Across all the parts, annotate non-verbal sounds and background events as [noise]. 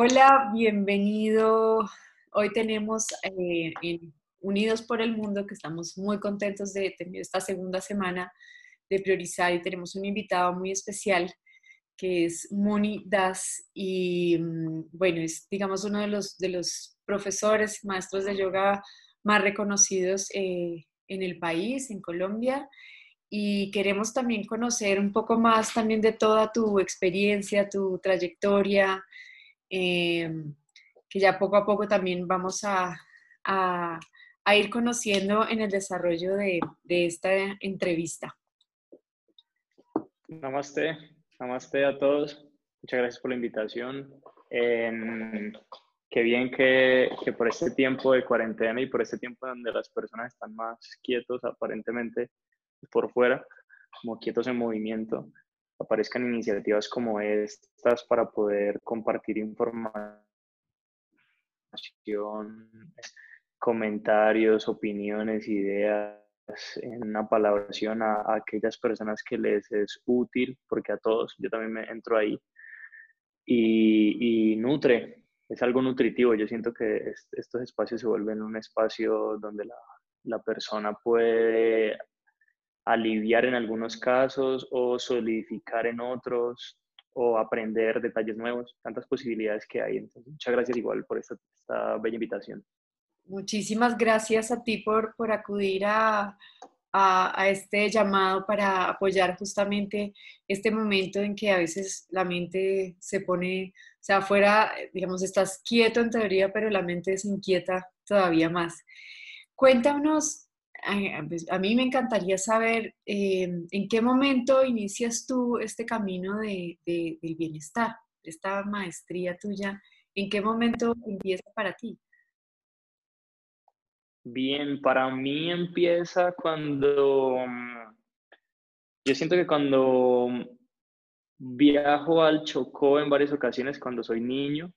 Hola, bienvenido. Hoy tenemos eh, Unidos por el Mundo, que estamos muy contentos de tener esta segunda semana de priorizar y tenemos un invitado muy especial que es Moni Das y mm, bueno, es digamos uno de los, de los profesores, maestros de yoga más reconocidos eh, en el país, en Colombia y queremos también conocer un poco más también de toda tu experiencia, tu trayectoria, Em, que ya poco a poco también vamos a, a, ir conociendo en el desarrollo de, de, esta entrevista. Namaste, namaste a todos. Muchas gracias por la invitación. Em, qué bien que, que, por este tiempo de cuarentena y por este tiempo donde las personas están más quietos aparentemente por fuera, como quietos en movimiento, aparezcan iniciativas como estas para poder compartir información, comentarios, opiniones, ideas, en una palabración a, aquellas personas que les es útil, porque a todos, yo también me entro ahí, y, nutre, es algo nutritivo. Yo siento que estos espacios se vuelven un espacio donde la, la persona puede aliviar en algunos casos o solidificar en otros o aprender detalles nuevos, tantas posibilidades que hay. Entonces, muchas gracias igual por esta, bella invitación. Muchísimas gracias a ti por, por acudir a, a, a, este llamado para apoyar justamente este momento en que a veces la mente se pone, o sea, afuera, digamos, estás quieto en teoría, pero la mente se inquieta todavía más. Cuéntanos pues, a mí me encantaría saber em, en qué momento inicias tú este camino de, del bienestar, esta maestría tuya, en qué momento empieza para ti. Bien, para mí empieza cuando, mm, yo siento que cuando viajo al Chocó en varias ocasiones cuando soy niño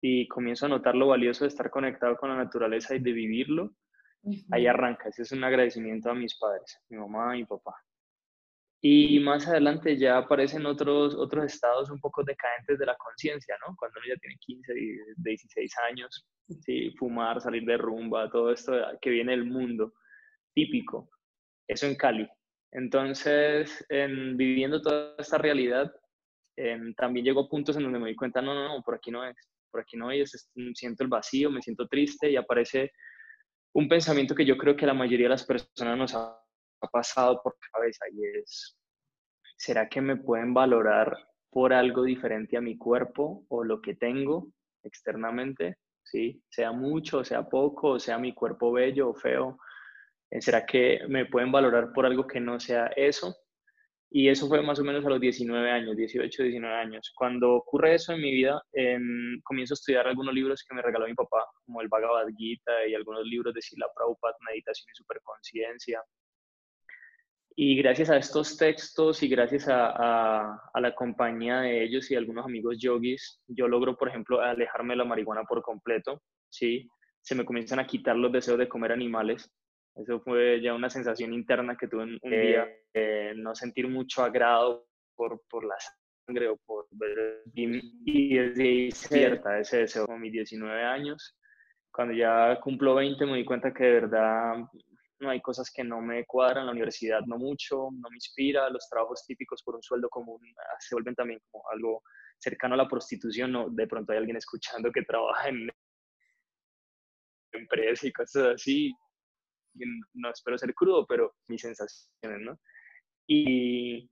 y comienzo a notar lo valioso de estar conectado con la naturaleza y de vivirlo, Ahí arranca, ese es un agradecimiento a mis padres, mi mamá y mi papá. Y más adelante ya aparecen otros, otros estados un poco decadentes de la conciencia, ¿no? Cuando uno ya tiene 15, 16 años, ¿sí? fumar, salir de rumba, todo esto que viene del mundo, típico. Eso en Cali. Entonces, en, viviendo toda esta realidad, también llego a puntos en donde me doy cuenta, no, no, no, por aquí no es, por aquí no es, siento el vacío, me siento triste y aparece un pensamiento que yo creo que la mayoría de las personas nos ha, pasado por cabeza y es, ¿será que me pueden valorar por algo diferente a mi cuerpo o lo que tengo externamente? ¿Sí? Sea mucho, sea poco, sea mi cuerpo bello o feo. Eh, ¿Será que me pueden valorar por algo que no sea eso? Y eso fue más o menos a los 19 años, 18, 19 años. Cuando ocurre eso en mi vida, comienzo a estudiar algunos libros que me regaló mi papá, como el Bhagavad Gita y algunos libros de Sila Prabhupada, Meditación y Superconciencia. Y gracias a estos textos y gracias a, a, la compañía de ellos y algunos amigos yogis, yo logro, por ejemplo, alejarme de la marihuana por completo, ¿sí? Se me comienzan a quitar los deseos de comer animales, eso fue ya una sensación interna que tuve un, día, eh, no sentir mucho agrado por, por la sangre o por ver. Y, desde ahí cierta ese deseo. Con mis 19 años, cuando ya cumplo 20, me di cuenta que de verdad no hay cosas que no me cuadran, la universidad no mucho, no me inspira, los trabajos típicos por un sueldo común ah, se vuelven también como algo cercano a la prostitución, no, de pronto hay alguien escuchando que trabaja en empresas y cosas así, no espero ser crudo, pero mis sensaciones, ¿no? Y,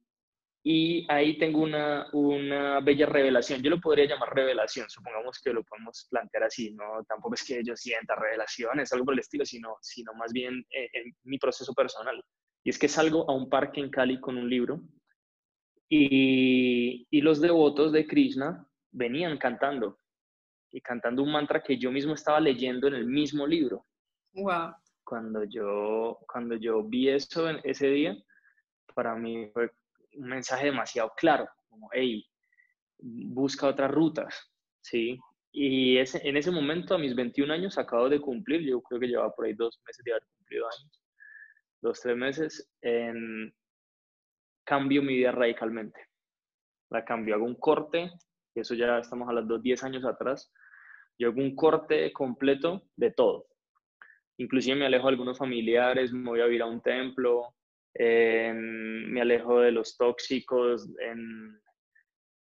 y ahí tengo una, una bella revelación. Yo lo podría llamar revelación, supongamos que lo podemos plantear así, ¿no? Tampoco es que yo sienta revelación, es algo por el estilo, sino, sino más bien eh, en mi proceso personal. Y es que salgo a un parque en Cali con un libro y, y los devotos de Krishna venían cantando y cantando un mantra que yo mismo estaba leyendo en el mismo libro. Wow cuando yo, cuando yo vi eso en ese día, para mí fue un mensaje demasiado claro, como, hey, busca otras rutas, ¿sí? Y ese, en ese momento, a mis 21 años, acabo de cumplir, yo creo que llevaba por ahí dos meses de haber cumplido años, dos, tres meses, en, cambio mi vida radicalmente. La cambio, hago un corte eso ya estamos a los 10 años atrás, yo hago un corte completo de todo. Inclusive me alejo de algunos familiares, me voy a ir a un templo, me alejo de los tóxicos, en,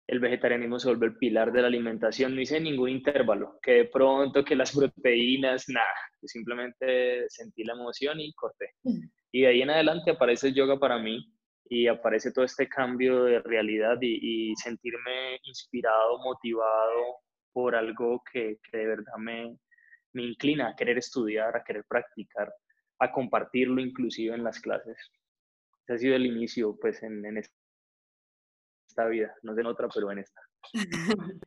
el vegetarianismo se vuelve el pilar de la alimentación, no hice ningún intervalo, que de pronto que las proteínas, nada, simplemente sentí la emoción y corté. Mm. Y de ahí en adelante aparece el yoga para mí y aparece todo este cambio de realidad y, sentirme inspirado, motivado por algo que, que de verdad me, me inclina a querer estudiar, a querer practicar, a compartirlo inclusive en las clases. Ese ha sido el inicio pues en, en esta vida, no en otra, pero en esta. [laughs]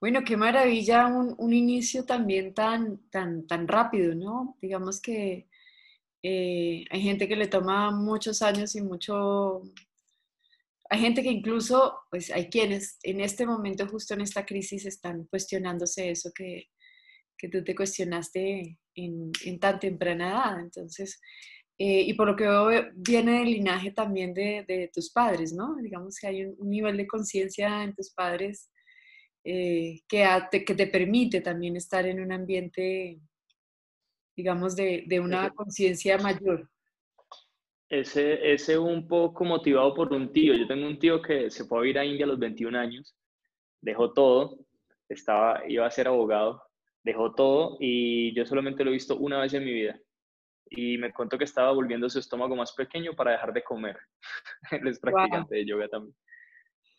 bueno, qué maravilla un, un, inicio también tan, tan, tan rápido, ¿no? Digamos que eh, hay gente que le toma muchos años y mucho... Hay gente que incluso, pues hay quienes en este momento, justo en esta crisis, están cuestionándose eso que, que tú te cuestionaste en, en tan temprana edad. Entonces, eh, y por lo que veo, viene del linaje también de, de, tus padres, ¿no? Digamos que hay un, nivel de conciencia en tus padres eh, que, te, que te permite también estar en un ambiente, digamos, de, de una conciencia mayor. Ese, ese un poco motivado por un tío. Yo tengo un tío que se fue a ir a India a los 21 años, dejó todo, estaba, iba a ser abogado, dejó todo y yo solamente lo he visto una vez en mi vida y me contó que estaba volviendo su estómago más pequeño para dejar de comer. [laughs] Él es practicante de yoga también.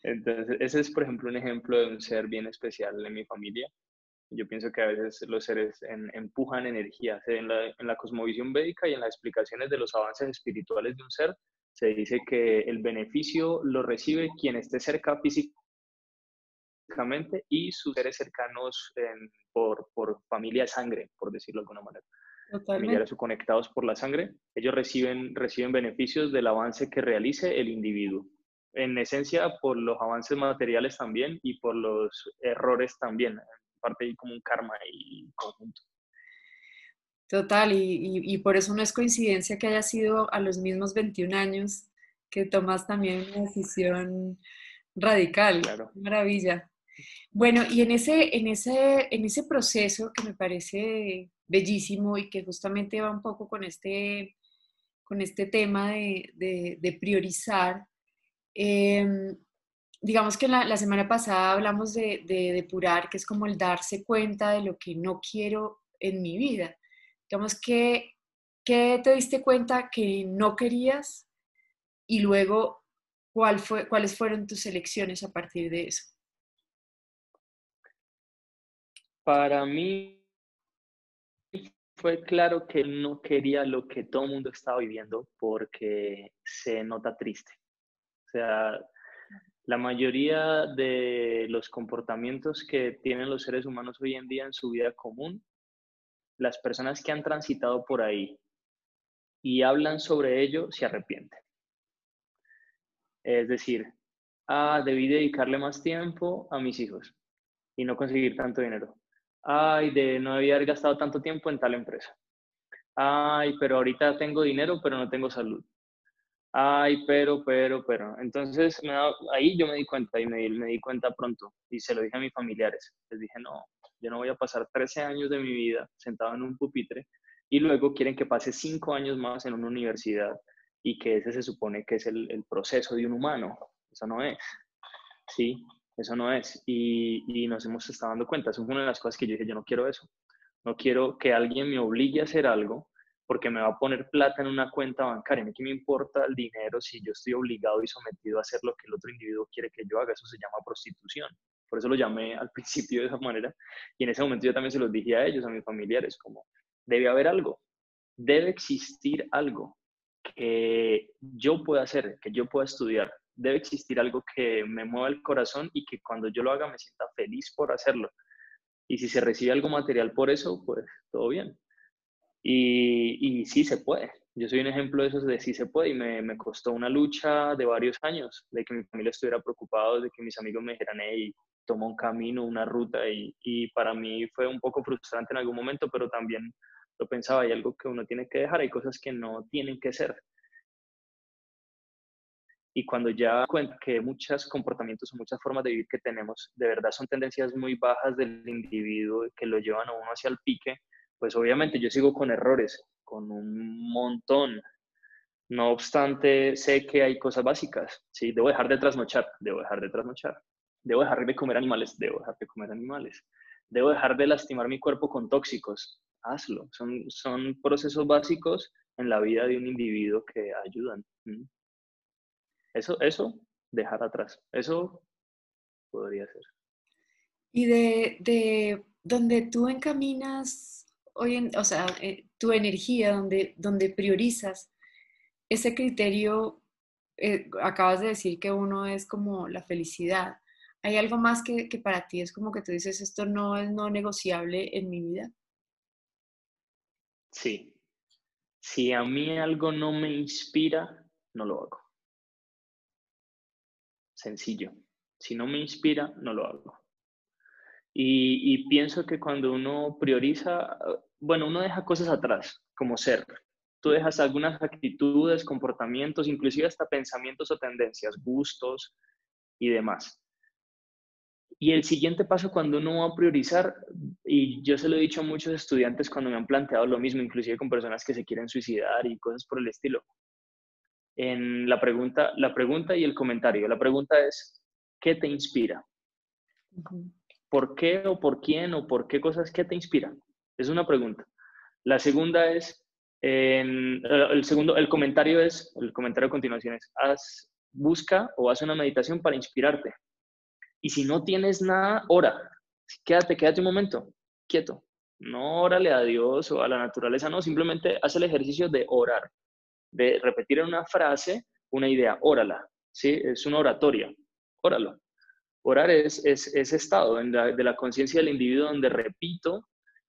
Entonces, ese es, por ejemplo, un ejemplo de un ser bien especial en mi familia. Yo pienso que a veces los seres empujan energía. En la, en la cosmovisión védica y en las explicaciones de los avances espirituales de un ser, se dice que el beneficio lo recibe quien esté cerca físicamente y sus seres cercanos por, por familia de sangre, por decirlo de alguna manera familiares o conectados por la sangre, ellos reciben, reciben beneficios del avance que realice el individuo. En esencia, por los avances materiales también y por los errores también. parte hay como un karma y conjunto. Total, y, y, por eso no es coincidencia que haya sido a los mismos 21 años que tomas también una decisión radical. Claro. Maravilla. Bueno, y en ese, en, ese, en ese proceso que me parece bellísimo y que justamente va un poco con este, con este tema de, priorizar. Em, digamos que la, semana pasada hablamos de, depurar, que es como el darse cuenta de lo que no quiero en mi vida. Digamos que, ¿qué te diste cuenta que no querías? Y luego, ¿cuál fue, ¿cuáles fueron tus elecciones a partir de eso? Para mí fue claro que él no quería lo que todo el mundo estaba viviendo porque se nota triste. O sea, la mayoría de los comportamientos que tienen los seres humanos hoy en día en su vida común, las personas que han transitado por ahí y hablan sobre ello se arrepienten. Es decir, ah, debí dedicarle más tiempo a mis hijos y no conseguir tanto dinero ay, de no haber gastado tanto tiempo en tal empresa. Ay, pero ahorita tengo dinero, pero no tengo salud. Ay, pero, pero, pero. Entonces, ahí yo me di cuenta y me, me di cuenta pronto y se lo dije a mis familiares. Les dije, no, yo no voy a pasar 13 años de mi vida sentado en un pupitre y luego quieren que pase 5 años más en una universidad y que ese se supone que es el, el proceso de un humano. Eso no es. ¿sí? Eso no es. Y, nos hemos estado dando cuenta. Eso es una de las cosas que yo dije, yo no quiero eso. No quiero que alguien me obligue a hacer algo porque me va a poner plata en una cuenta bancaria. ¿A qué me importa el dinero si yo estoy obligado y sometido a hacer lo que el otro individuo quiere que yo haga? Eso se llama prostitución. Por eso lo llamé al [laughs] principio de esa manera. Y en ese momento yo también se los dije a ellos, a mis familiares, como, debe haber algo. Debe existir algo que yo pueda hacer, que yo pueda estudiar, debe existir algo que me mueva el corazón y que cuando yo lo haga me sienta feliz por hacerlo. Y si se recibe algo material por eso, pues todo bien. Y, y sí se puede. Yo soy un ejemplo de eso de sí se puede y me, me, costó una lucha de varios años, de que mi familia estuviera preocupada, de que mis amigos me dijeran, hey, toma un camino, una ruta y, y para mí fue un poco frustrante en algún momento, pero también lo pensaba, hay algo que uno tiene que dejar, hay cosas que no tienen que ser. Y cuando ya cuenta que muchos comportamientos o muchas formas de vivir que tenemos de verdad son tendencias muy bajas del individuo que lo llevan a uno hacia el pique, pues obviamente yo sigo con errores, con un montón. No obstante, sé que hay cosas básicas, ¿sí? Debo dejar de trasnochar, debo dejar de trasnochar. Debo dejar de comer animales, debo dejar de comer animales. Debo dejar de lastimar mi cuerpo con tóxicos, hazlo. Son, son procesos básicos en la vida de un individuo que ayudan. Eso, eso, dejar atrás. Eso podría ser. Y de, de donde tú encaminas hoy en, o sea, eh, tu energía, donde, donde priorizas, ese criterio, eh, acabas de decir que uno es como la felicidad. ¿Hay algo más que, que, para ti es como que tú dices, esto no es no negociable en mi vida? Sí. Si a mí algo no me inspira, no lo hago. Sencillo. Si no me inspira, no lo hago. Y, pienso que cuando uno prioriza, bueno, uno deja cosas atrás, como ser. Tú dejas algunas actitudes, comportamientos, inclusive hasta pensamientos o tendencias, gustos y demás. Y el siguiente paso cuando uno va a priorizar, y yo se lo he dicho a muchos estudiantes cuando me han planteado lo mismo, inclusive con personas que se quieren suicidar y cosas por el estilo, en la pregunta, la pregunta y el comentario. La pregunta es, ¿qué te inspira? ¿Por qué o por quién o por qué cosas qué te inspiran? Es una pregunta. La segunda es, el segundo, el comentario es, el comentario a continuación es, haz, busca o haz una meditación para inspirarte. Y si no tienes nada, ora. Quédate, quédate un momento, quieto. No órale a Dios o a la naturaleza, no, simplemente haz el ejercicio de orar de repetir en una frase una idea, órala, ¿sí? Es una oratoria, óralo. Orar es, es ese estado de la conciencia del individuo donde repito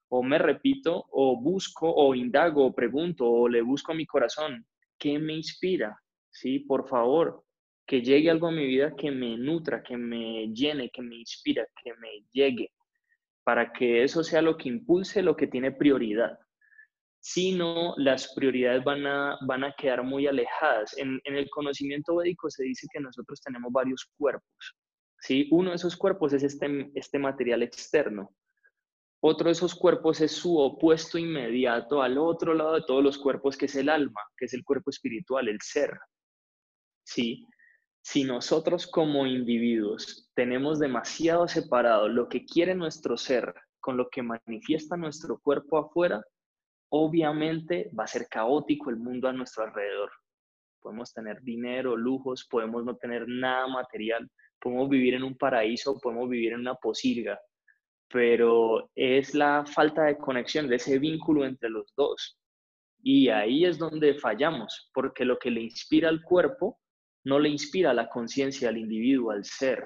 o me repito o busco o indago o pregunto o le busco a mi corazón, ¿qué me inspira? ¿Sí? Por favor, que llegue algo a mi vida que me nutra, que me llene, que me inspira, que me llegue, para que eso sea lo que impulse lo que tiene prioridad sino las prioridades van a, van a quedar muy alejadas. En, el conocimiento védico se dice que nosotros tenemos varios cuerpos. ¿sí? Uno de esos cuerpos es este, este material externo. Otro de esos cuerpos es su opuesto inmediato al otro lado de todos los cuerpos, que es el alma, que es el cuerpo espiritual, el ser. ¿sí? Si nosotros como individuos tenemos demasiado separado lo que quiere nuestro ser con lo que manifiesta nuestro cuerpo afuera, obviamente va a ser caótico el mundo a nuestro alrededor. Podemos tener dinero, lujos, podemos no tener nada material, podemos vivir en un paraíso, podemos vivir en una posilga, pero es la falta de conexión, de ese vínculo entre los dos. Y ahí es donde fallamos, porque lo que le inspira al cuerpo no le inspira la conciencia al individuo, al ser.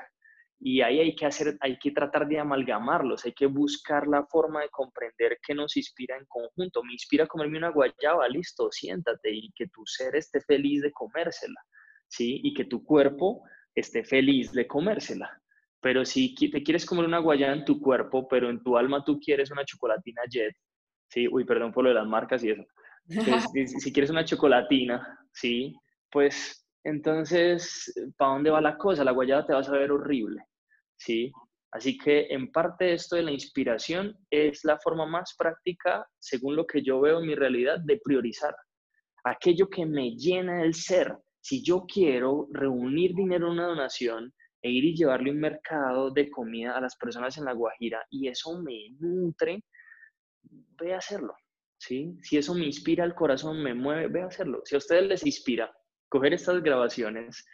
Y ahí hay que hacer, hay que tratar de amalgamarlos, hay que buscar la forma de comprender qué nos inspira en conjunto. Me inspira comerme una guayaba, listo, siéntate y que tu ser esté feliz de comérsela, ¿sí? Y que tu cuerpo esté feliz de comérsela. Pero si te quieres comer una guayaba en tu cuerpo, pero en tu alma tú quieres una chocolatina Jet, ¿sí? Uy, perdón por lo de las marcas y eso. [laughs] si quieres una chocolatina, ¿sí? Pues entonces, ¿para dónde va la cosa? La guayaba te va a saber horrible. ¿Sí? Así que en parte esto de la inspiración es la forma más práctica, según lo que yo veo en mi realidad, de priorizar aquello que me llena el ser. Si yo quiero reunir dinero en una donación e ir y llevarle un mercado de comida a las personas en La Guajira y eso me nutre, ve a hacerlo. ¿sí? Si eso me inspira el corazón, me mueve, ve a hacerlo. Si a ustedes les inspira coger estas grabaciones,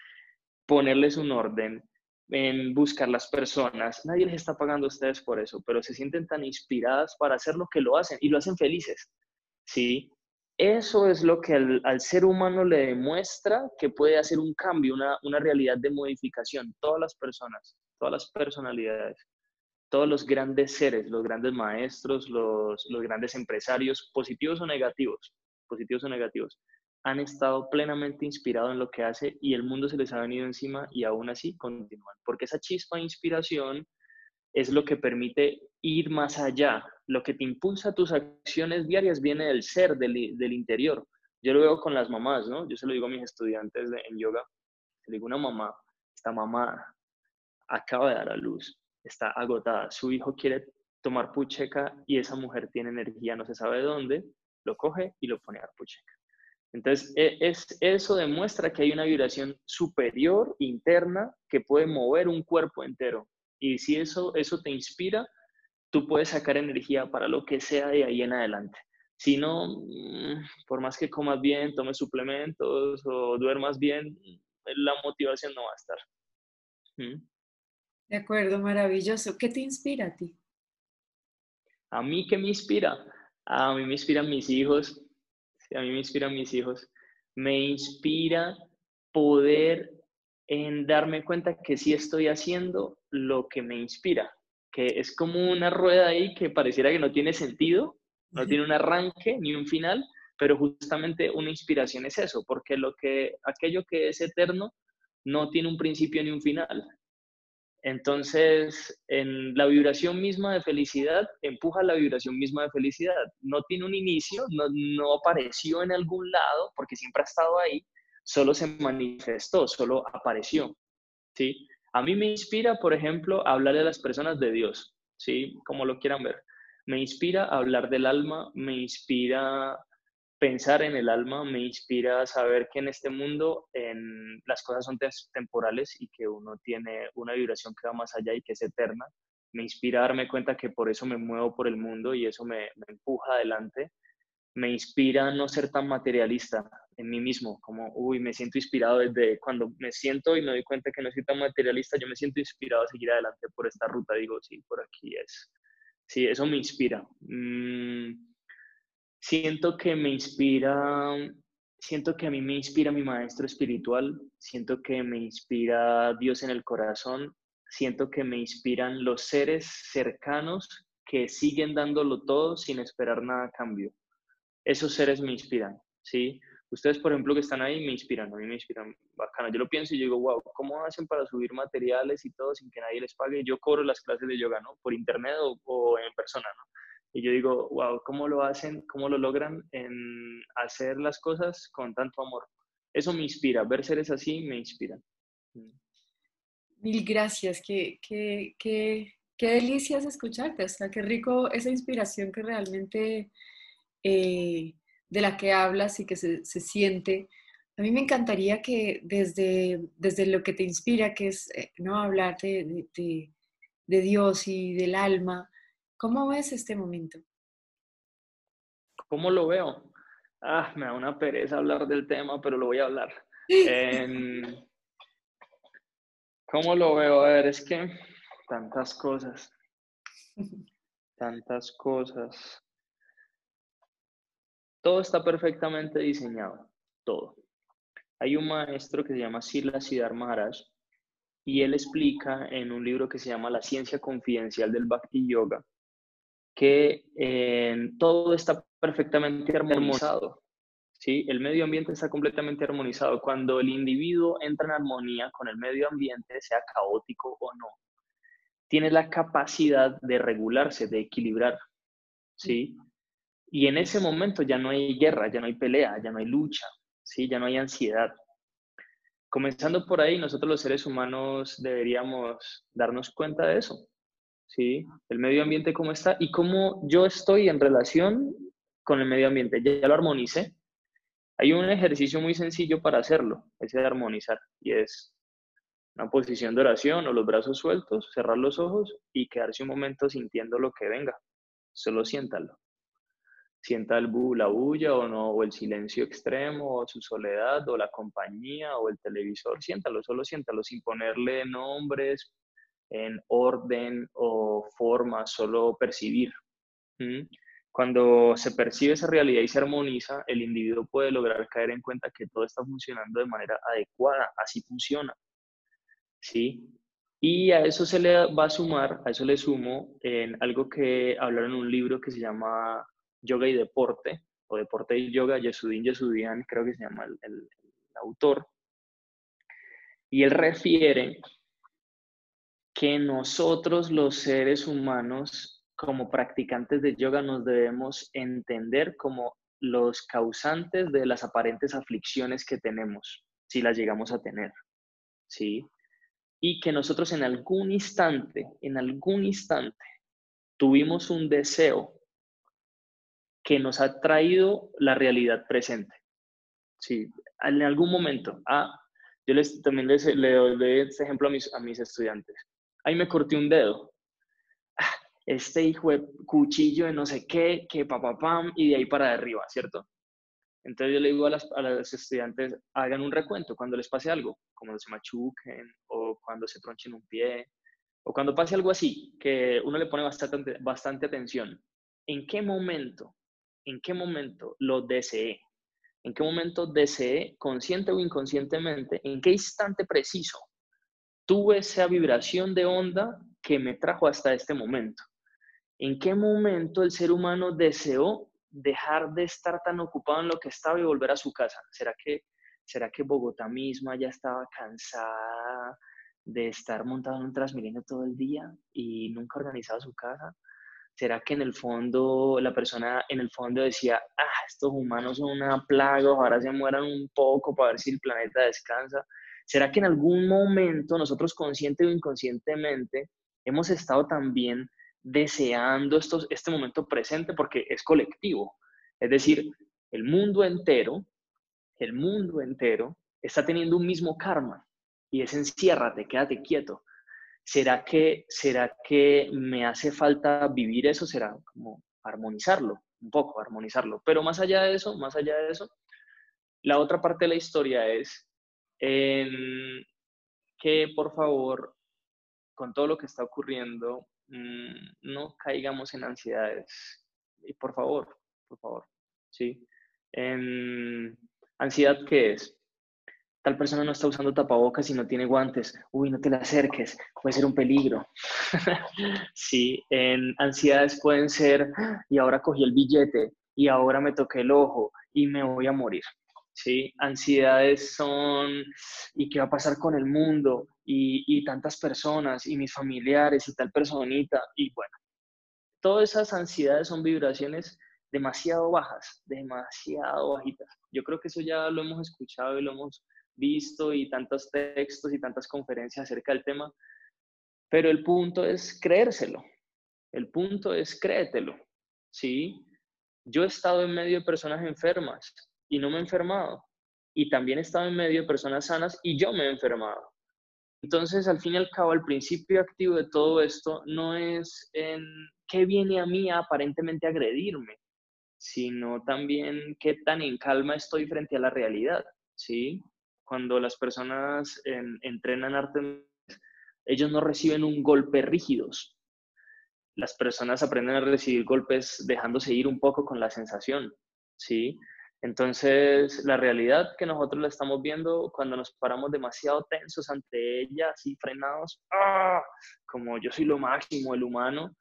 ponerles un orden, en buscar las personas. Nadie les está pagando a ustedes por eso, pero se sienten tan inspiradas para hacer lo que lo hacen y lo hacen felices. ¿sí? Eso es lo que al, ser humano le demuestra que puede hacer un cambio, una, una realidad de modificación. Todas las personas, todas las personalidades, todos los grandes seres, los grandes maestros, los, los grandes empresarios, positivos o negativos, positivos o negativos, han estado plenamente inspirados en lo que hace y el mundo se les ha venido encima y aún así continúan. Porque esa chispa de inspiración es lo que permite ir más allá. Lo que te impulsa tus acciones diarias viene del ser, del, del interior. Yo lo veo con las mamás, ¿no? Yo se lo digo a mis estudiantes en yoga. Te digo, una mamá está mamada, acaba de dar a luz, está agotada, su hijo quiere tomar pucheca y esa mujer tiene energía, no se sabe de dónde, lo coge y lo pone a pucheca. Entonces, e, es, eso demuestra que hay una vibración superior, interna, que puede mover un cuerpo entero. Y si eso, eso te inspira, tú puedes sacar energía para lo que sea de ahí en adelante. Si no, mm, por más que comas bien, tomes suplementos o duermas bien, la motivación no va a estar. ¿Mm? De acuerdo, maravilloso. ¿Qué te inspira a ti? ¿A mí qué me inspira? A mí me inspiran mis hijos. A mí me inspiran mis hijos. Me inspira poder en darme cuenta que sí estoy haciendo lo que me inspira, que es como una rueda ahí que pareciera que no tiene sentido, no tiene un arranque ni un final, pero justamente una inspiración es eso, porque lo que, aquello que es eterno no tiene un principio ni un final. Entonces, en la vibración misma de felicidad, empuja la vibración misma de felicidad. No tiene un inicio, no, apareció en algún lado, porque siempre ha estado ahí, solo se manifestó, solo apareció. ¿sí? A mí me inspira, por ejemplo, hablarle a las personas de Dios, ¿sí? como lo quieran ver. Me inspira hablar del alma, me inspira pensar en el alma, me inspira saber que en este mundo las cosas son temporales y que uno tiene una vibración que va más allá y que es eterna. Me inspira darme cuenta que por eso me muevo por el mundo y eso me, empuja adelante. Me inspira no ser tan materialista en mí mismo, como, uy, me siento inspirado desde cuando me siento y me doy cuenta que no soy tan materialista, yo me siento inspirado a seguir adelante por esta ruta, digo, sí, por aquí es. Sí, eso me inspira. Mm, siento que me inspira, siento que a mí me inspira mi maestro espiritual, siento que me inspira Dios en el corazón, siento que me inspiran los seres cercanos que siguen dándolo todo sin esperar nada a cambio. Esos seres me inspiran, ¿sí? Ustedes, por ejemplo, que están ahí, me inspiran, a mí me inspiran bacana. Yo lo pienso y digo, wow, ¿cómo hacen para subir materiales y todo sin que nadie les pague? Yo cobro las clases de yoga, ¿no? Por internet o, o en persona, ¿no? Y yo digo, wow, ¿cómo lo hacen? ¿Cómo lo logran en hacer las cosas con tanto amor? Eso me inspira, ver seres así me inspira. Mm. Mil gracias, qué, qué, qué, qué delicias escucharte, o sea, qué rico esa inspiración que realmente eh, de la que hablas y que se, se, siente. A mí me encantaría que desde, desde lo que te inspira, que es eh, no hablar de, de, de Dios y del alma, ¿Cómo ves este momento? ¿Cómo lo veo? Ah, me da una pereza hablar del tema, pero lo voy a hablar. [laughs] ¿Cómo lo veo? A ver, es que tantas cosas, tantas cosas. Todo está perfectamente diseñado, todo. Hay un maestro que se llama Sila Siddhar Maharaj y él explica en un libro que se llama La ciencia confidencial del Bhakti Yoga que eh, todo está perfectamente armonizado. ¿sí? El medio ambiente está completamente armonizado. Cuando el individuo entra en armonía con el medio ambiente, sea caótico o no, tiene la capacidad de regularse, de equilibrar. ¿sí? Y en ese momento ya no hay guerra, ya no hay pelea, ya no hay lucha, ¿sí? ya no hay ansiedad. Comenzando por ahí, nosotros los seres humanos deberíamos darnos cuenta de eso. ¿Sí? El medio ambiente cómo está y cómo yo estoy en relación con el medio ambiente. Ya, lo armonicé. Hay un ejercicio muy sencillo para hacerlo, ese de armonizar, y es una posición de oración o los brazos sueltos, cerrar los ojos y quedarse un momento sintiendo lo que venga. Solo siéntalo. Sienta el bu, la bulla o, no, o el silencio extremo o su soledad o la compañía o el televisor. Siéntalo, solo siéntalo sin ponerle nombres, en orden o forma, solo percibir. Cuando se percibe esa realidad y se armoniza, el individuo puede lograr caer en cuenta que todo está funcionando de manera adecuada, así funciona. ¿Sí? Y a eso se le va a sumar, a eso le sumo en algo que hablaron en un libro que se llama Yoga y Deporte, o Deporte y Yoga, Yesudin Yesudian, creo que se llama el autor. Y él refiere que nosotros los seres humanos como practicantes de yoga nos debemos entender como los causantes de las aparentes aflicciones que tenemos, si las llegamos a tener. ¿sí? Y que nosotros en algún instante, en algún instante, tuvimos un deseo que nos ha traído la realidad presente. Sí, en algún momento. Ah, yo les, también les, le doy este ejemplo a mis, a mis estudiantes. Ahí me corté un dedo. Ah, este hijo de cuchillo de no sé qué, que papapam, y de ahí para arriba, ¿cierto? Entonces yo le digo a, las, los estudiantes, hagan un recuento cuando les pase algo, como se machuquen o cuando se tronchen un pie o cuando pase algo así, que uno le pone bastante, bastante atención. ¿En qué momento, en qué momento lo deseé? ¿En qué momento deseé, consciente o inconscientemente, en qué instante preciso tuve esa vibración de onda que me trajo hasta este momento? ¿En qué momento el ser humano deseó dejar de estar tan ocupado en lo que estaba y volver a su casa? ¿Será que, será que Bogotá misma ya estaba cansada de estar montado en un Transmilenio todo el día y nunca organizado su casa? ¿Será que en el fondo la persona en el fondo decía, ah, estos humanos son una plaga, ahora se mueran un poco para ver si el planeta descansa? ¿Será que en algún momento nosotros consciente o inconscientemente hemos estado también deseando estos, este momento presente porque es colectivo. Es decir, el mundo entero, el mundo entero está teniendo un mismo karma y es enciérrate, quédate quieto. ¿Será que, ¿Será que me hace falta vivir eso? ¿Será como armonizarlo? Un poco, armonizarlo. Pero más allá de eso, más allá de eso, la otra parte de la historia es que por favor, con todo lo que está ocurriendo, Mm, no caigamos en ansiedades. Y por favor, por favor, ¿sí? ¿Ansiedad qué es? Tal persona no está usando tapabocas y no tiene guantes. Uy, no te le acerques, puede ser un peligro. [laughs] sí, en ansiedades pueden ser, y ahora cogí el billete, y ahora me toqué el ojo, y me voy a morir. ¿Sí? Ansiedades son, ¿y qué va a pasar con el mundo? Y, y, tantas personas, y mis familiares, y tal personita, y bueno, todas esas ansiedades son vibraciones demasiado bajas, demasiado bajitas. Yo creo que eso ya lo hemos escuchado y lo hemos visto, y tantos textos y tantas conferencias acerca del tema, pero el punto es creérselo, el punto es créetelo, ¿sí? Yo he estado en medio de personas enfermas, y no me he enfermado. Y también he en medio de personas sanas y yo me he enfermado. Entonces, al fin y al cabo, el principio activo de todo esto no es en qué viene a mí a aparentemente agredirme, sino también qué tan en calma estoy frente a la realidad, ¿sí? Cuando las personas entrenan arte, ellos no reciben un golpe rígidos. Las personas aprenden a recibir golpes dejándose ir un poco con la sensación, ¿sí? Entonces, la realidad que nosotros la estamos viendo cuando nos paramos demasiado tensos ante ella, así frenados, ¡ah! como yo soy lo máximo, el humano,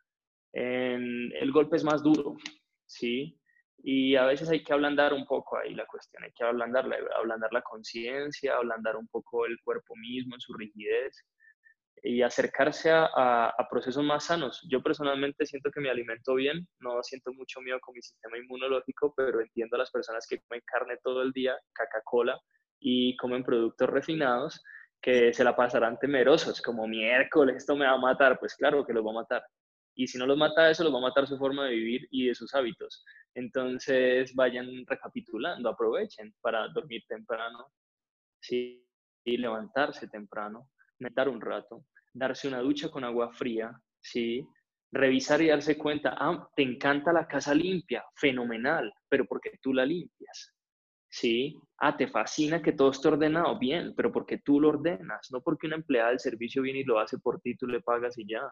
el golpe es más duro, ¿sí? Y a veces hay que ablandar un poco ahí la cuestión, hay que ablandar, ablandar la conciencia, ablandar un poco el cuerpo mismo en su rigidez y acercarse a, procesos más sanos. Yo personalmente siento que me alimento bien, no siento mucho miedo con mi sistema inmunológico, pero entiendo a las personas que comen carne todo el día, Coca-Cola y comen productos refinados que se la pasarán temerosos, como miércoles, esto me va a matar, pues claro que los va a matar. Y si no los mata eso, los va a matar su forma de vivir y de sus hábitos. Entonces vayan recapitulando, aprovechen para dormir temprano, sí, y levantarse temprano, meditar un rato, darse una ducha con agua fría, ¿sí? Revisar y darse cuenta, ah, te encanta la casa limpia, fenomenal, pero porque tú la limpias, ¿sí? Ah, te fascina que todo esté ordenado, bien, pero porque tú lo ordenas, no porque una empleada del servicio viene y lo hace por ti, tú le pagas y ya.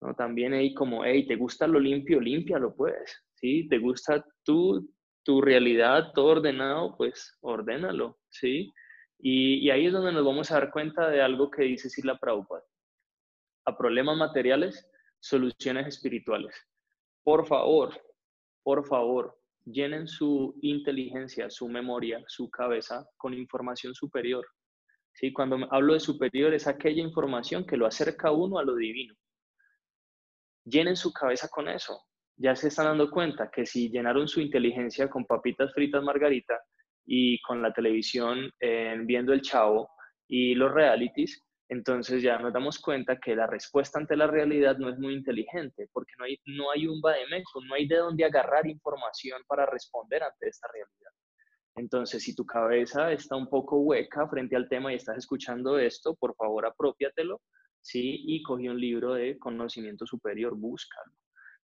¿no? También ahí como, hey, ¿te gusta lo limpio? Límpialo, pues, ¿sí? ¿Te gusta tú, tu realidad, todo ordenado? Pues, ordénalo, ¿sí? Y, ahí es donde nos vamos a dar cuenta de algo que dice Sila Prabhupada a problemas materiales, soluciones espirituales. Por favor, por favor, llenen su inteligencia, su memoria, su cabeza con información superior. ¿Sí? Cuando hablo de superior es aquella información que lo acerca uno a lo divino. Llenen su cabeza con eso. Ya se están dando cuenta que si llenaron su inteligencia con papitas fritas margarita y con la televisión viendo el chavo y los realities, entonces ya nos damos cuenta que la respuesta ante la realidad no es muy inteligente, porque no hay, no hay un vademécum, no hay de dónde agarrar información para responder ante esta realidad. Entonces, si tu cabeza está un poco hueca frente al tema y estás escuchando esto, por favor apropiatelo, ¿sí? Y coge un libro de conocimiento superior, búscalo.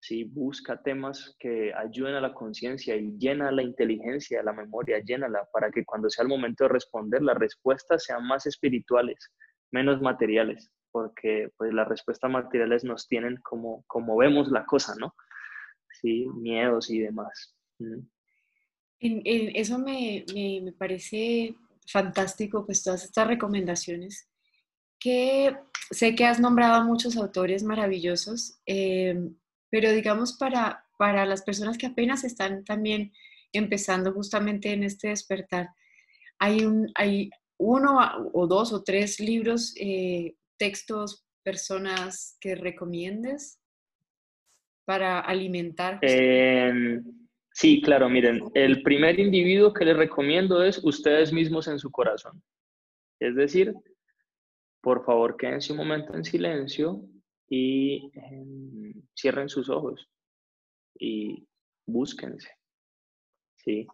¿Sí? Busca temas que ayuden a la conciencia y llena la inteligencia, la memoria, llénala para que cuando sea el momento de responder, las respuestas sean más espirituales, menos materiales, porque pues las respuestas materiales nos tienen como, como vemos la cosa, ¿no? Sí, miedos y demás. eso me, me, parece fantástico, pues todas estas recomendaciones, que sé que has nombrado a muchos autores maravillosos, eh, pero digamos para, para las personas que apenas están también empezando justamente en este despertar, hay, un, hay uno o dos o tres libros, eh, textos, personas que recomiendes para alimentar? Em, sí, claro, miren, el primer individuo que les recomiendo es ustedes mismos en su corazón. Es decir, por favor, quédense un momento en silencio y em, cierren sus ojos y búsquense. ¿sí?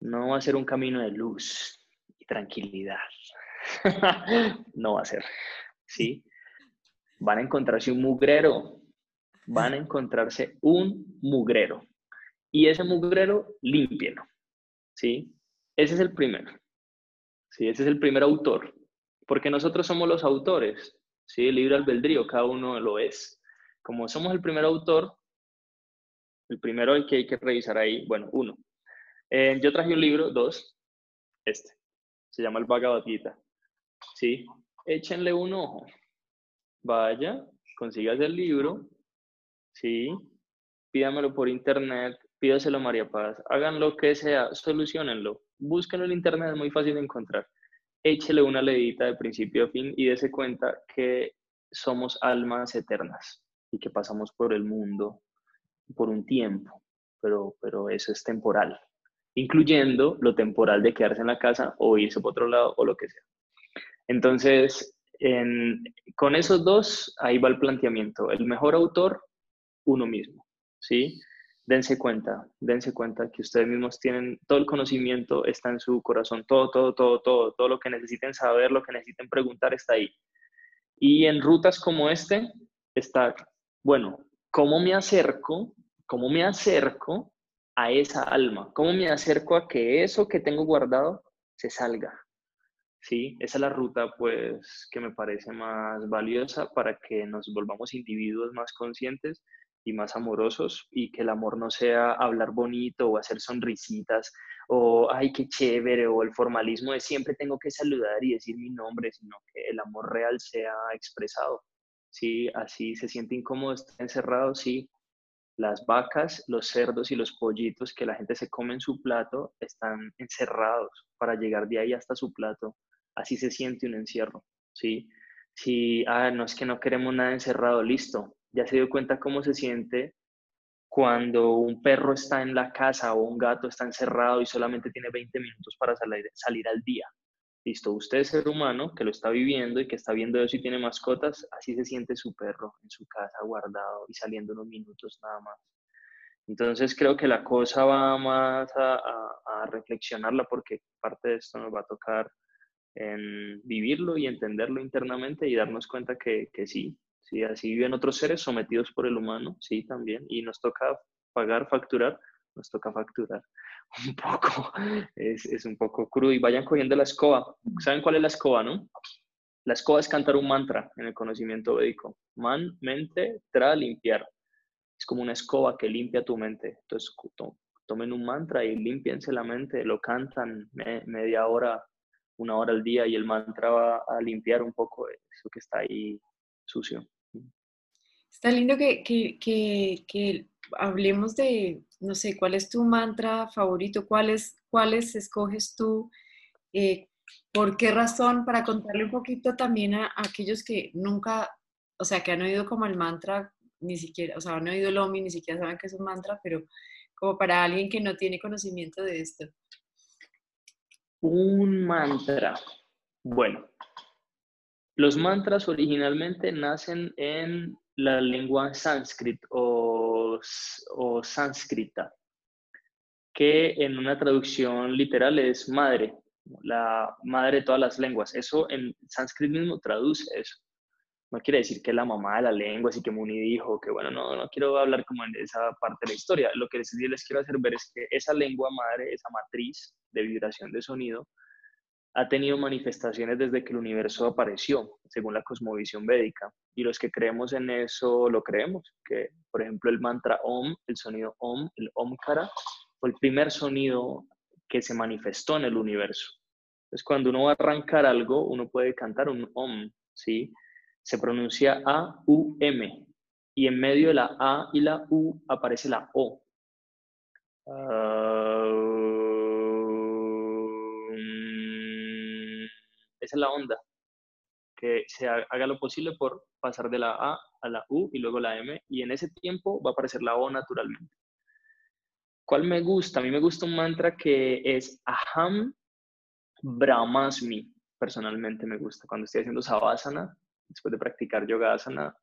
No va a ser un camino de luz y tranquilidad. [laughs] no va a ser. ¿sí? Van a encontrarse un mugrero. Van a encontrarse un mugrero. Y ese mugrero, límpielo. ¿sí? Ese es el primero. ¿sí? Ese es el primer autor. Porque nosotros somos los autores ¿sí? El libre albedrío, cada uno lo es. Como somos el primer autor, el primero que hay que revisar ahí, bueno, uno. Eh, yo traje un libro, dos, este, se llama el Bhagavad Gita, ¿sí? Échenle un ojo, vaya, consigas el libro, ¿sí? Pídamelo por internet, pídaselo a María Paz, hagan lo que sea, solucionenlo, búsquenlo en internet, es muy fácil de encontrar échele una leidita de principio a fin y dése cuenta que somos almas eternas y que pasamos por el mundo por un tiempo, pero, pero eso es temporal, incluyendo lo temporal de quedarse en la casa o irse por otro lado o lo que sea. Entonces, con esos dos, ahí va el planteamiento. El mejor autor, uno mismo, ¿sí? Dense cuenta, dense cuenta que ustedes mismos tienen todo el conocimiento, está en su corazón, todo, todo, todo, todo, todo lo que necesiten saber, lo que necesiten preguntar está ahí. Y en rutas como este está, bueno, ¿cómo me acerco? ¿Cómo me acerco a esa alma? ¿Cómo me acerco a que eso que tengo guardado se salga? Sí, esa es la ruta pues que me parece más valiosa para que nos volvamos individuos más conscientes y más amorosos y que el amor no sea hablar bonito o hacer sonrisitas o ay qué chévere o el formalismo de siempre tengo que saludar y decir mi nombre, sino que el amor real sea expresado. Sí, así se siente incómodo estar encerrado, sí. Las vacas, los cerdos y los pollitos que la gente se come en su plato están encerrados para llegar de ahí hasta su plato. Así se siente un encierro, sí. Si, ah, no es que no queremos nada encerrado, listo, ya se dio cuenta cómo se siente cuando un perro está en la casa o un gato está encerrado y solamente tiene 20 minutos para salir, salir al día. Listo, usted ser humano que lo está viviendo y que está viendo eso y tiene mascotas, así se siente su perro en su casa guardado y saliendo unos minutos nada más. Entonces creo que la cosa va más a, reflexionarla porque parte de esto nos va a tocar en vivirlo y entenderlo internamente y darnos cuenta que sí, ¿sí? Así viven otros seres sometidos por el humano, sí, también, y nos toca pagar, facturar, nos toca facturar [laughs] un poco, es, es un poco crudo, y vayan cogiendo la escoba. ¿Saben cuál es la escoba, no? La escoba es cantar un mantra en el conocimiento védico. Man, mente, tra, limpiar. Es como una escoba que limpia tu mente. Entonces, tomen un mantra y limpiense la mente, lo cantan media hora, una hora al día y el mantra va a limpiar un poco eso que está ahí sucio. Está lindo que, que, hablemos de, no sé, cuál es tu mantra favorito, cuáles, cuáles escoges tú, eh, por qué razón, para contarle un poquito también a, aquellos que nunca, o sea, que han oído como el mantra, ni siquiera, o sea, han oído el OMI, ni siquiera saben que es un mantra, pero como para alguien que no tiene conocimiento de esto. Un mantra. Bueno, los mantras originalmente nacen en la lengua sánscrita o, o sánscrita, que en una traducción literal es madre, la madre de todas las lenguas. Eso en sánscrito mismo traduce eso. No quiere decir que la mamá de la lengua, así que Muni dijo que, bueno, no, no quiero hablar como en esa parte de la historia. Lo que les, les quiero hacer ver es que esa lengua madre, esa matriz de vibración de sonido, ha tenido manifestaciones desde que el universo apareció, según la cosmovisión védica. Y los que creemos en eso lo creemos, que por ejemplo el mantra Om, el sonido Om, el Omkara, fue el primer sonido que se manifestó en el universo. Entonces cuando uno va a arrancar algo, uno puede cantar un Om, ¿sí? Se pronuncia A-U-M y en medio de la A y la U aparece la O. Uh, es la onda, que se haga lo posible por pasar de la A a la U y luego la M, y en ese tiempo va a aparecer la O naturalmente. ¿Cuál me gusta? A mí me gusta un mantra que es Aham Brahmasmi, personalmente me gusta. Cuando estoy haciendo Savasana, después de practicar Yoga Asana,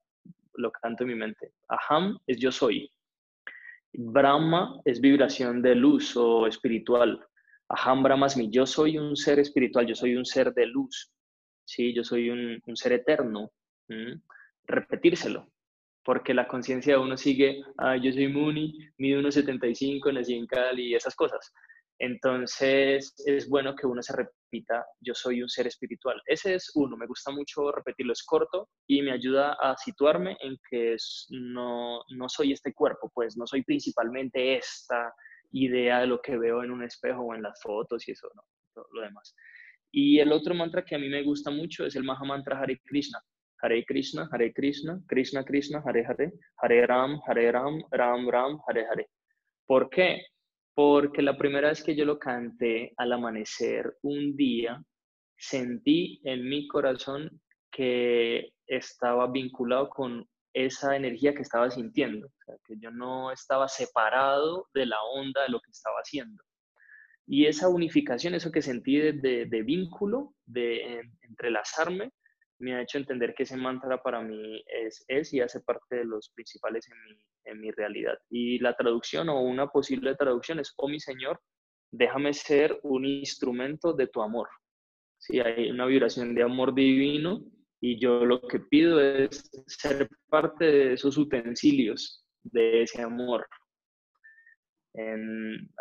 lo canto en mi mente. Aham es yo soy. Brahma es vibración de luz o espiritual. Aham Brahmasmi, yo soy un ser espiritual, yo soy un ser de luz, ¿sí? yo soy un, ser eterno. Repetírselo, porque la conciencia de uno sigue, ah, yo soy Muni, mido 1,75, nací en Cali esas cosas. Entonces es bueno que uno se repita, yo soy un ser espiritual. Ese es uno, me gusta mucho repetirlo, es corto y me ayuda a situarme en que no, no soy este cuerpo, pues no soy principalmente esta idea de lo que veo en un espejo o en las fotos y eso, no, lo demás. Y el otro mantra que a mí me gusta mucho es el Maha Mantra Hare Krishna. Hare Krishna, Hare Krishna, Krishna Krishna, Hare Hare, Hare Ram, Hare Ram, Ram Ram, Hare Hare. ¿Por qué? Porque la primera vez que yo lo canté al amanecer, un día, sentí en mi corazón que estaba vinculado con esa energía que estaba sintiendo, que yo no estaba separado de la onda de lo que estaba haciendo. Y esa unificación, eso que sentí de, de, vínculo, de entrelazarme, me ha hecho entender que ese mantra para mí es, es y hace parte de los principales en mi, en mi realidad. Y la traducción o una posible traducción es, oh mi Señor, déjame ser un instrumento de tu amor. Si hay una vibración de amor divino y yo lo que pido es ser parte de esos utensilios de ese amor.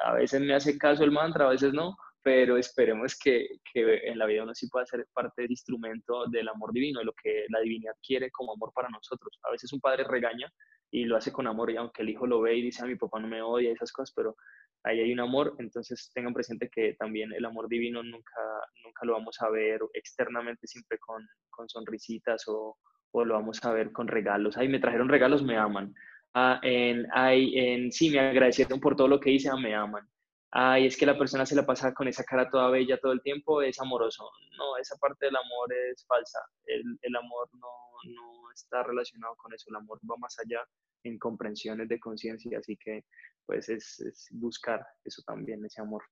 a veces me hace caso el mantra, a veces no, pero esperemos que, que, en la vida uno sí pueda ser parte del instrumento del amor divino, de lo que la divinidad quiere como amor para nosotros. A veces un padre regaña y lo hace con amor, y aunque el hijo lo ve y dice, a ah, mi papá no me odia, esas cosas, pero ahí hay un amor, entonces tengan presente que también el amor divino nunca, nunca lo vamos a ver externamente, siempre con, con sonrisitas o, o, lo vamos a ver con regalos. Ay, me trajeron regalos, me aman. Ah, en, ay, en, sí, me agradecieron por todo lo que hice, ah, me aman. Ay, es que la persona se la pasa con esa cara toda bella todo el tiempo, es amoroso. No, esa parte del amor es falsa. El, el amor no, no está relacionado con eso. El amor va más allá en comprensiones de conciencia, así que pues es, buscar eso también, ese amor.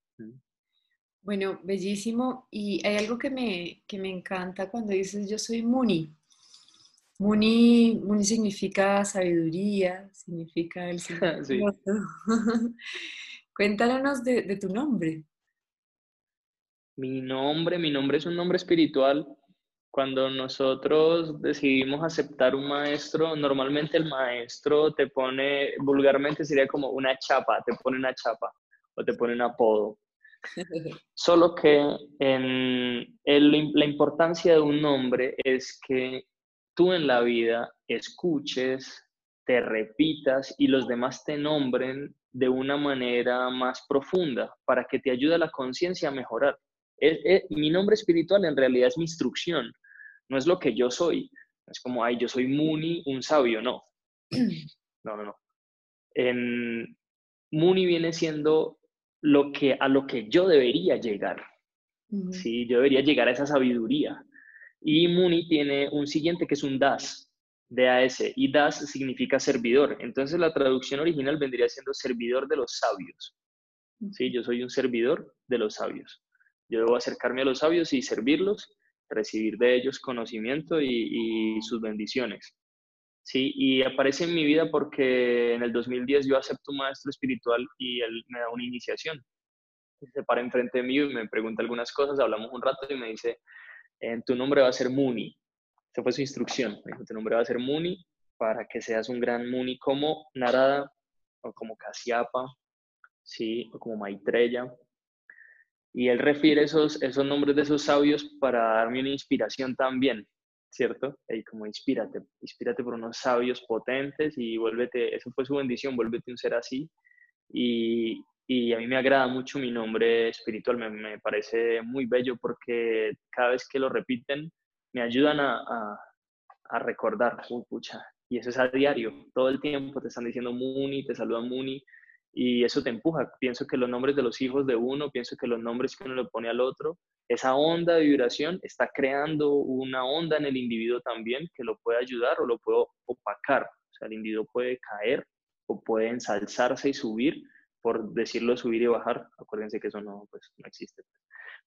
Bueno, bellísimo. Y hay algo que me, que me encanta cuando dices yo soy Muni. Muni, Muni significa sabiduría, significa el [laughs] sí. [laughs] Cuéntanos de, de tu nombre. Mi nombre, mi nombre es un nombre espiritual cuando nosotros decidimos aceptar un maestro, normalmente el maestro te pone, vulgarmente sería como una chapa, te pone una chapa o te pone un apodo. [laughs] Solo que en la importancia de un nombre es que tú en la vida escuches, te repitas y los demás te nombren de una manera más profunda para que te ayude a la conciencia a mejorar. mi nombre espiritual en realidad es mi instrucción no es lo que yo soy. Es como, ay, yo soy Muni, un sabio, no. [clears throat] No, no, no. En, Muni viene siendo lo que, a lo que yo debería llegar. Sí, yo debería llegar a esa sabiduría. Y Muni tiene un siguiente que es un Das, DAS, y Das significa servidor. Entonces la traducción original vendría siendo servidor de los sabios. Sí, yo soy un servidor de los sabios. Yo debo acercarme a los sabios y servirlos recibir de ellos conocimiento y, sus bendiciones. Sí, y aparece en mi vida porque en el 2010 yo acepto un maestro espiritual y él me da una iniciación. Se para enfrente de mí y me pregunta algunas cosas, hablamos un rato y me dice, en tu nombre va a ser Muni. Esa fue su instrucción. Me dijo, tu nombre va a ser Muni para que seas un gran Muni como Narada o como Kasyapa, ¿sí? o como Maitreya. Y él refiere esos, esos nombres de esos sabios para darme una inspiración también, ¿cierto? Y como inspírate, inspírate por unos sabios potentes y vuélvete, eso fue su bendición, vuélvete un ser así. Y, y a mí me agrada mucho mi nombre espiritual, me, me parece muy bello porque cada vez que lo repiten me ayudan a, a, a recordar, uy, pucha, y eso es a diario, todo el tiempo te están diciendo Muni, te saludan Muni, y eso te empuja. Pienso que los nombres de los hijos de uno, pienso que los nombres que uno le pone al otro, esa onda de vibración está creando una onda en el individuo también que lo puede ayudar o lo puede opacar. O sea, el individuo puede caer o puede ensalzarse y subir, por decirlo subir y bajar. Acuérdense que eso no, pues, no existe.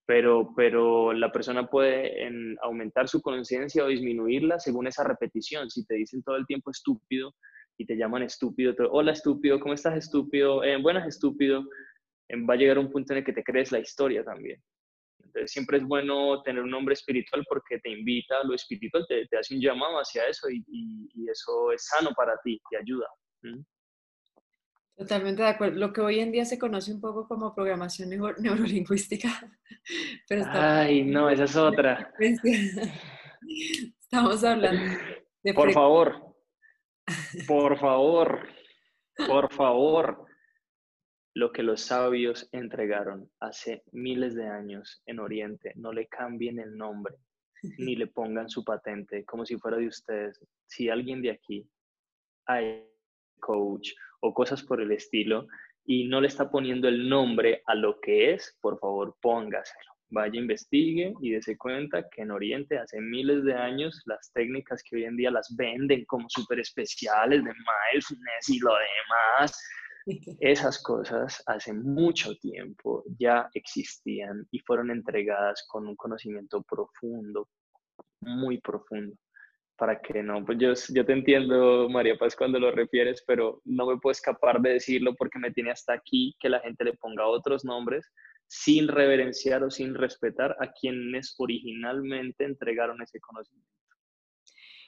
Pero, pero la persona puede en, aumentar su conciencia o disminuirla según esa repetición. Si te dicen todo el tiempo estúpido, y te llaman estúpido, hola estúpido, ¿cómo estás estúpido? Eh, buenas estúpido, va a llegar un punto en el que te crees la historia también. Entonces siempre es bueno tener un nombre espiritual porque te invita a lo espiritual, te, te hace un llamado hacia eso y, y, eso es sano para ti, te ayuda. Totalmente de acuerdo. Lo que hoy en día se conoce un poco como programación [laughs] neurolingüística. Pero Ay, no, esa es otra. [laughs] Estamos hablando de... Por favor, por favor, por favor, lo que los sabios entregaron hace miles de años en Oriente, no le cambien el nombre ni le pongan su patente como si fuera de ustedes. Si alguien de aquí hay coach o cosas por el estilo y no le está poniendo el nombre a lo que es, por favor póngaselo vaya, investigue y dése cuenta que en Oriente hace miles de años las técnicas que hoy en día las venden como súper especiales de mindfulness y lo demás, [laughs] esas cosas hace mucho tiempo ya existían y fueron entregadas con un conocimiento profundo, muy profundo. Para que no, pues yo, yo te entiendo, María Paz, cuando lo refieres, pero no me puedo escapar de decirlo porque me tiene hasta aquí que la gente le ponga otros nombres sin reverenciar o sin respetar a quienes originalmente entregaron ese conocimiento.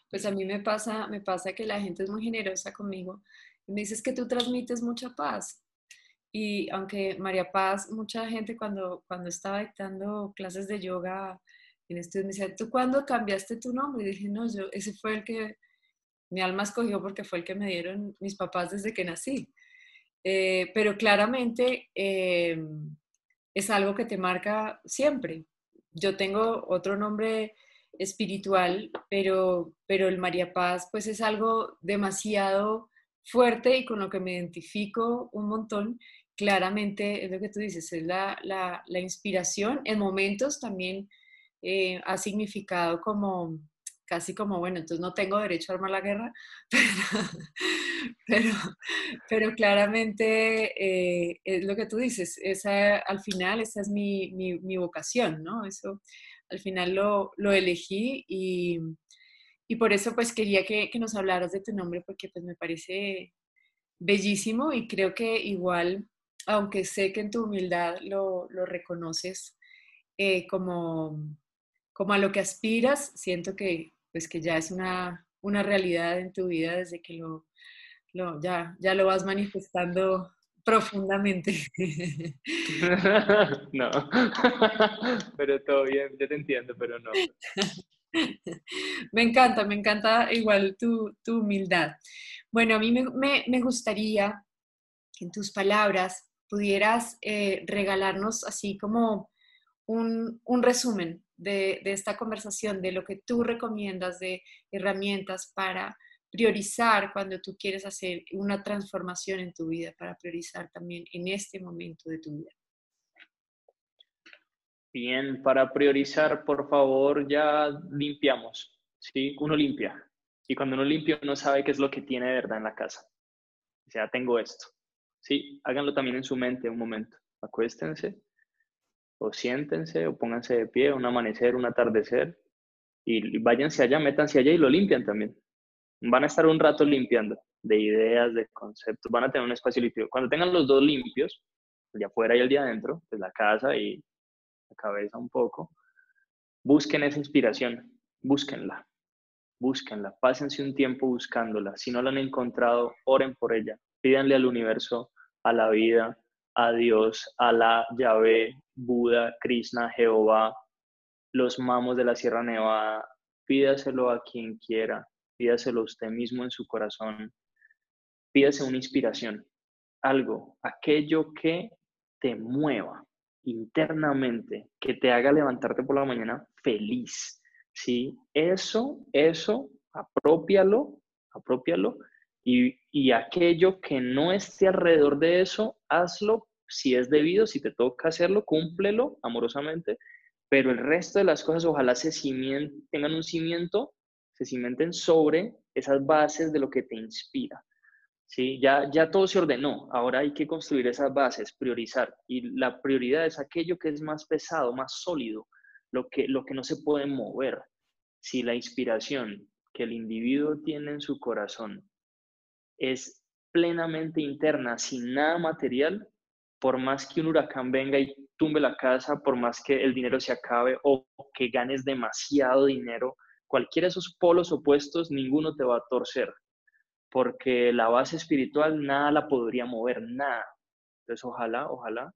Pues a mí me pasa, me pasa que la gente es muy generosa conmigo y me dices que tú transmites mucha paz. Y aunque María Paz, mucha gente cuando, cuando estaba dictando clases de yoga en estudios me decía, ¿tú cuándo cambiaste tu nombre? Y dije, no, yo, ese fue el que mi alma escogió porque fue el que me dieron mis papás desde que nací. Eh, pero claramente eh, es algo que te marca siempre. Yo tengo otro nombre espiritual, pero, pero el María Paz pues es algo demasiado fuerte y con lo que me identifico un montón. Claramente es lo que tú dices, es la, la, la inspiración. En momentos también eh, ha significado como casi como, bueno, entonces no tengo derecho a armar la guerra, [laughs] pero, pero, claramente eh, es lo que tú dices, esa, al final esa es mi, mi, vocación, ¿no? Eso al final lo, lo elegí y, y, por eso pues quería que, que, nos hablaras de tu nombre porque pues me parece bellísimo y creo que igual, aunque sé que en tu humildad lo, lo reconoces eh, como, como a lo que aspiras, siento que, pues que ya es una, una realidad en tu vida desde que lo, lo, ya, ya lo vas manifestando profundamente. [laughs] no, [laughs] pero todo bien, yo te entiendo, pero no. Me encanta, me encanta igual tu, tu humildad. Bueno, a mí me, me, me gustaría que en tus palabras pudieras eh, regalarnos así como un, resumen de, esta conversación, de lo que tú recomiendas de herramientas para priorizar cuando tú quieres hacer una transformación en tu vida, para priorizar también en este momento de tu vida. Bien, para priorizar, por favor, ya limpiamos, ¿sí? Uno limpia. Y cuando uno limpia, uno sabe qué es lo que tiene de verdad en la casa. O sea, tengo esto. Sí, háganlo también en su mente un momento. Acuéstense o siéntense o pónganse de pie, un amanecer, un atardecer, y váyanse allá, métanse allá y lo limpian también. Van a estar un rato limpiando de ideas, de conceptos, van a tener un espacio limpio. Cuando tengan los dos limpios, el de afuera y el de adentro, pues la casa y la cabeza un poco, busquen esa inspiración, búsquenla, búsquenla, pásense un tiempo buscándola. Si no la han encontrado, oren por ella, pídanle al universo, a la vida, a Dios, a la Yahvé, Buda, Krishna, Jehová, los mamos de la Sierra Nevada, pídaselo a quien quiera, pídaselo a usted mismo en su corazón, pídase una inspiración, algo, aquello que te mueva internamente, que te haga levantarte por la mañana feliz, ¿sí? Eso, eso, apropialo, apropialo, y, y aquello que no esté alrededor de eso, hazlo si es debido, si te toca hacerlo, cúmplelo amorosamente, pero el resto de las cosas ojalá se tengan un cimiento, se cimenten sobre esas bases de lo que te inspira. ¿sí? Ya, ya todo se ordenó, ahora hay que construir esas bases, priorizar. Y la prioridad es aquello que es más pesado, más sólido, lo que, lo que no se puede mover. Si la inspiración que el individuo tiene en su corazón es plenamente interna, sin nada material, por más que un huracán venga y tumbe la casa, por más que el dinero se acabe o que ganes demasiado dinero, cualquiera de esos polos opuestos, ninguno te va a torcer porque la base espiritual nada la podría mover, nada. Entonces, ojalá, ojalá,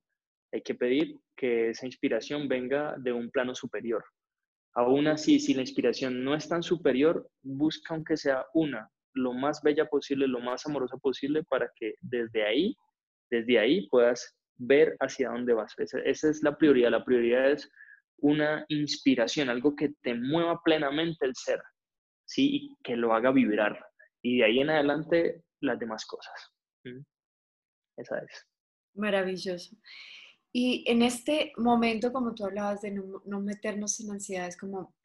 hay que pedir que esa inspiración venga de un plano superior. Aún así, si la inspiración no es tan superior, busca aunque sea una, lo más bella posible, lo más amorosa posible, para que desde ahí, desde ahí puedas ver hacia dónde vas. Esa, esa es la prioridad. La prioridad es una inspiración, algo que te mueva plenamente el ser, ¿sí? Y que lo haga vibrar y de ahí en adelante las demás cosas. Esa es. Maravilloso. Y en este momento, como tú hablabas de no, meternos en ansiedades como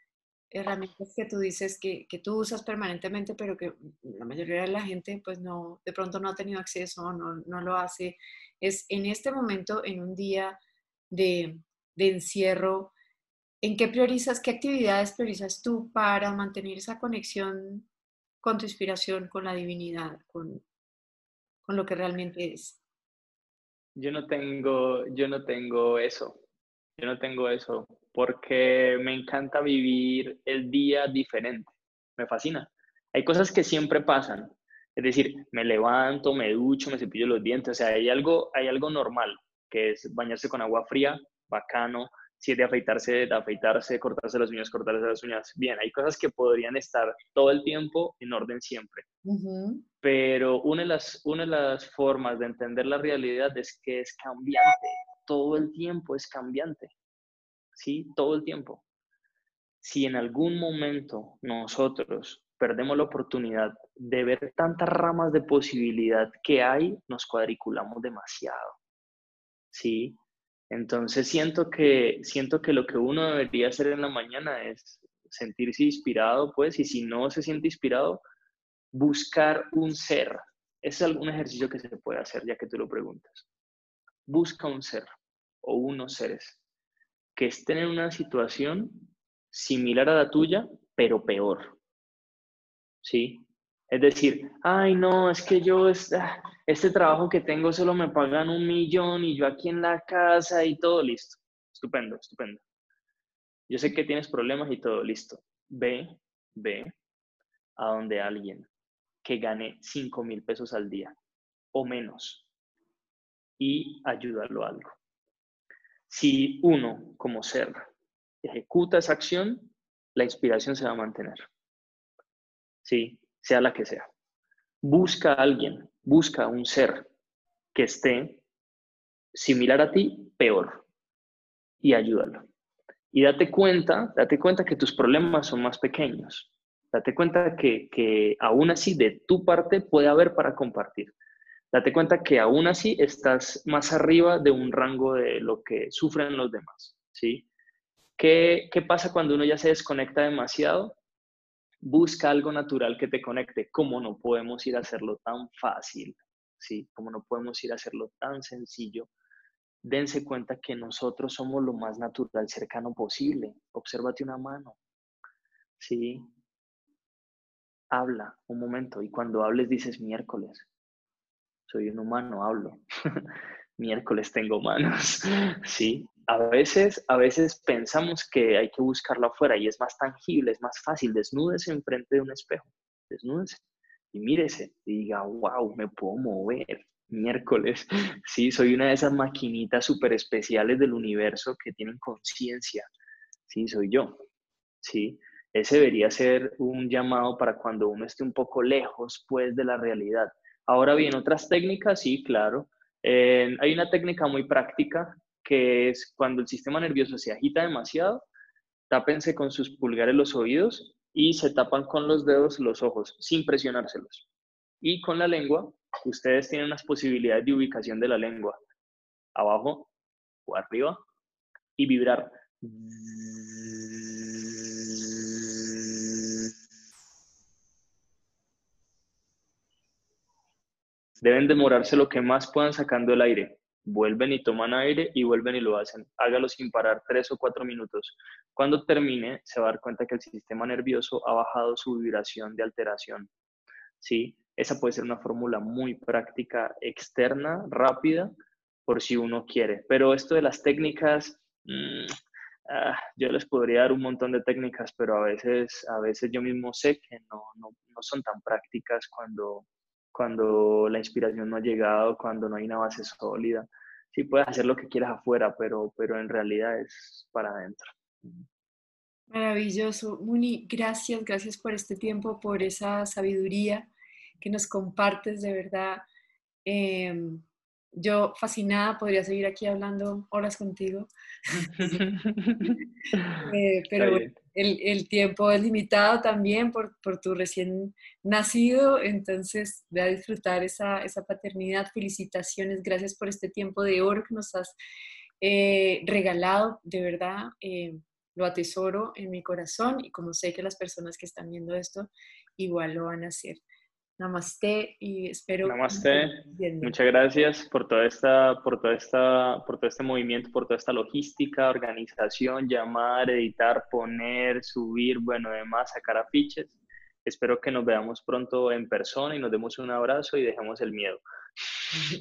herramientas que tú dices que, que, tú usas permanentemente, pero que la mayoría de la gente pues no, de pronto no ha tenido acceso, no, no lo hace, es en este momento, en un día de, de encierro, ¿en qué priorizas, qué actividades priorizas tú para mantener esa conexión con tu inspiración, con la divinidad, con, con lo que realmente es? Yo no tengo, yo no tengo eso. Yo no tengo eso porque me encanta vivir el día diferente. Me fascina. Hay cosas que siempre pasan. Es decir, me levanto, me ducho, me cepillo los dientes. O sea, hay algo, hay algo normal, que es bañarse con agua fría, bacano, si es de afeitarse, de afeitarse, cortarse las uñas, cortarse las uñas. Bien, hay cosas que podrían estar todo el tiempo en orden siempre. Pero una de, las, una de las formas de entender la realidad es que es cambiante. Todo el tiempo es cambiante. ¿Sí? Todo el tiempo. Si en algún momento nosotros perdemos la oportunidad de ver tantas ramas de posibilidad que hay, nos cuadriculamos demasiado. ¿Sí? Entonces siento que, siento que lo que uno debería hacer en la mañana es sentirse inspirado, pues, y si no se siente inspirado, buscar un ser. Es algún ejercicio que se puede hacer, ya que tú lo preguntas. Busca un ser o unos seres que estén en una situación similar a la tuya, pero peor. ¿Sí? Es decir, ay, no, es que yo, ah, este trabajo que tengo solo me pagan un millón y yo aquí en la casa y todo listo. Estupendo, estupendo. Yo sé que tienes problemas y todo listo. Ve, ve a donde alguien que gane 5 mil pesos al día o menos y ayúdalo a algo. Si uno como ser ejecuta esa acción, la inspiración se va a mantener. Sí, sea la que sea. Busca a alguien, busca un ser que esté similar a ti, peor, y ayúdalo. Y date cuenta, date cuenta que tus problemas son más pequeños. Date cuenta que, que aún así de tu parte puede haber para compartir. Date cuenta que aún así estás más arriba de un rango de lo que sufren los demás. ¿sí? ¿Qué, ¿Qué pasa cuando uno ya se desconecta demasiado? busca algo natural que te conecte. ¿Cómo no podemos ir a hacerlo tan fácil? ¿Sí? ¿Cómo no podemos ir a hacerlo tan sencillo? dense cuenta que nosotros somos lo más natural, cercano posible. Obsérvate una mano. Sí. Habla un momento y cuando hables dices miércoles. Soy un humano, hablo. [laughs] miércoles tengo manos. [laughs] Sí. A veces, a veces pensamos que hay que buscarlo afuera y es más tangible, es más fácil. Desnúdese enfrente de un espejo. Desnúdese y mírese y diga, wow, me puedo mover miércoles. [laughs] Sí, soy una de esas maquinitas súper especiales del universo que tienen conciencia. Sí, soy yo. Sí, ese debería ser un llamado para cuando uno esté un poco lejos, pues, de la realidad. Ahora bien, otras técnicas, sí, claro. hay una técnica muy práctica que es cuando el sistema nervioso se agita demasiado, tápense con sus pulgares los oídos y se tapan con los dedos los ojos sin presionárselos. Y con la lengua ustedes tienen las posibilidades de ubicación de la lengua, abajo o arriba, y vibrar. Deben demorarse lo que más puedan sacando el aire. Vuelven y toman aire y vuelven y lo hacen. Hágalo sin parar tres o cuatro minutos. Cuando termine, se va a dar cuenta que el sistema nervioso ha bajado su vibración de alteración. ¿Sí? Esa puede ser una fórmula muy práctica, externa, rápida, por si uno quiere. Pero esto de las técnicas, mm, ah, yo les podría dar un montón de técnicas, pero a veces, a veces yo mismo sé que no, no, no son tan prácticas cuando, cuando la inspiración no ha llegado, cuando no hay una base sólida. Sí puedes hacer lo que quieras afuera, pero, pero en realidad es para adentro. Maravilloso. Muni, gracias, gracias por este tiempo, por esa sabiduría que nos compartes, de verdad. Em, yo fascinada, podría seguir aquí hablando horas contigo, [laughs] [laughs] eh, pero el, tiempo es limitado también por, tu recién nacido, entonces voy a disfrutar esa, esa, paternidad. Felicitaciones, gracias por este tiempo de oro que nos has eh, regalado, de verdad. Eh, lo atesoro en mi corazón y como sé que las personas que están viendo esto igual lo van a hacer. Namaste y espero. Namaste. Muchas gracias por toda esta, por toda esta, por todo este movimiento, por toda esta logística, organización, llamar, editar, poner, subir, bueno, además sacar afiches. Espero que nos veamos pronto en persona y nos demos un abrazo y dejemos el miedo. [laughs]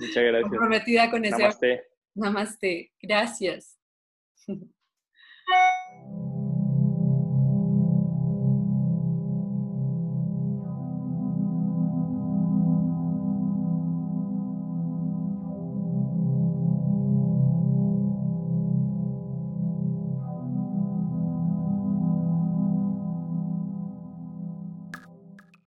Muchas gracias. Comprometida con ese. Namaste. Namaste. Gracias. [laughs]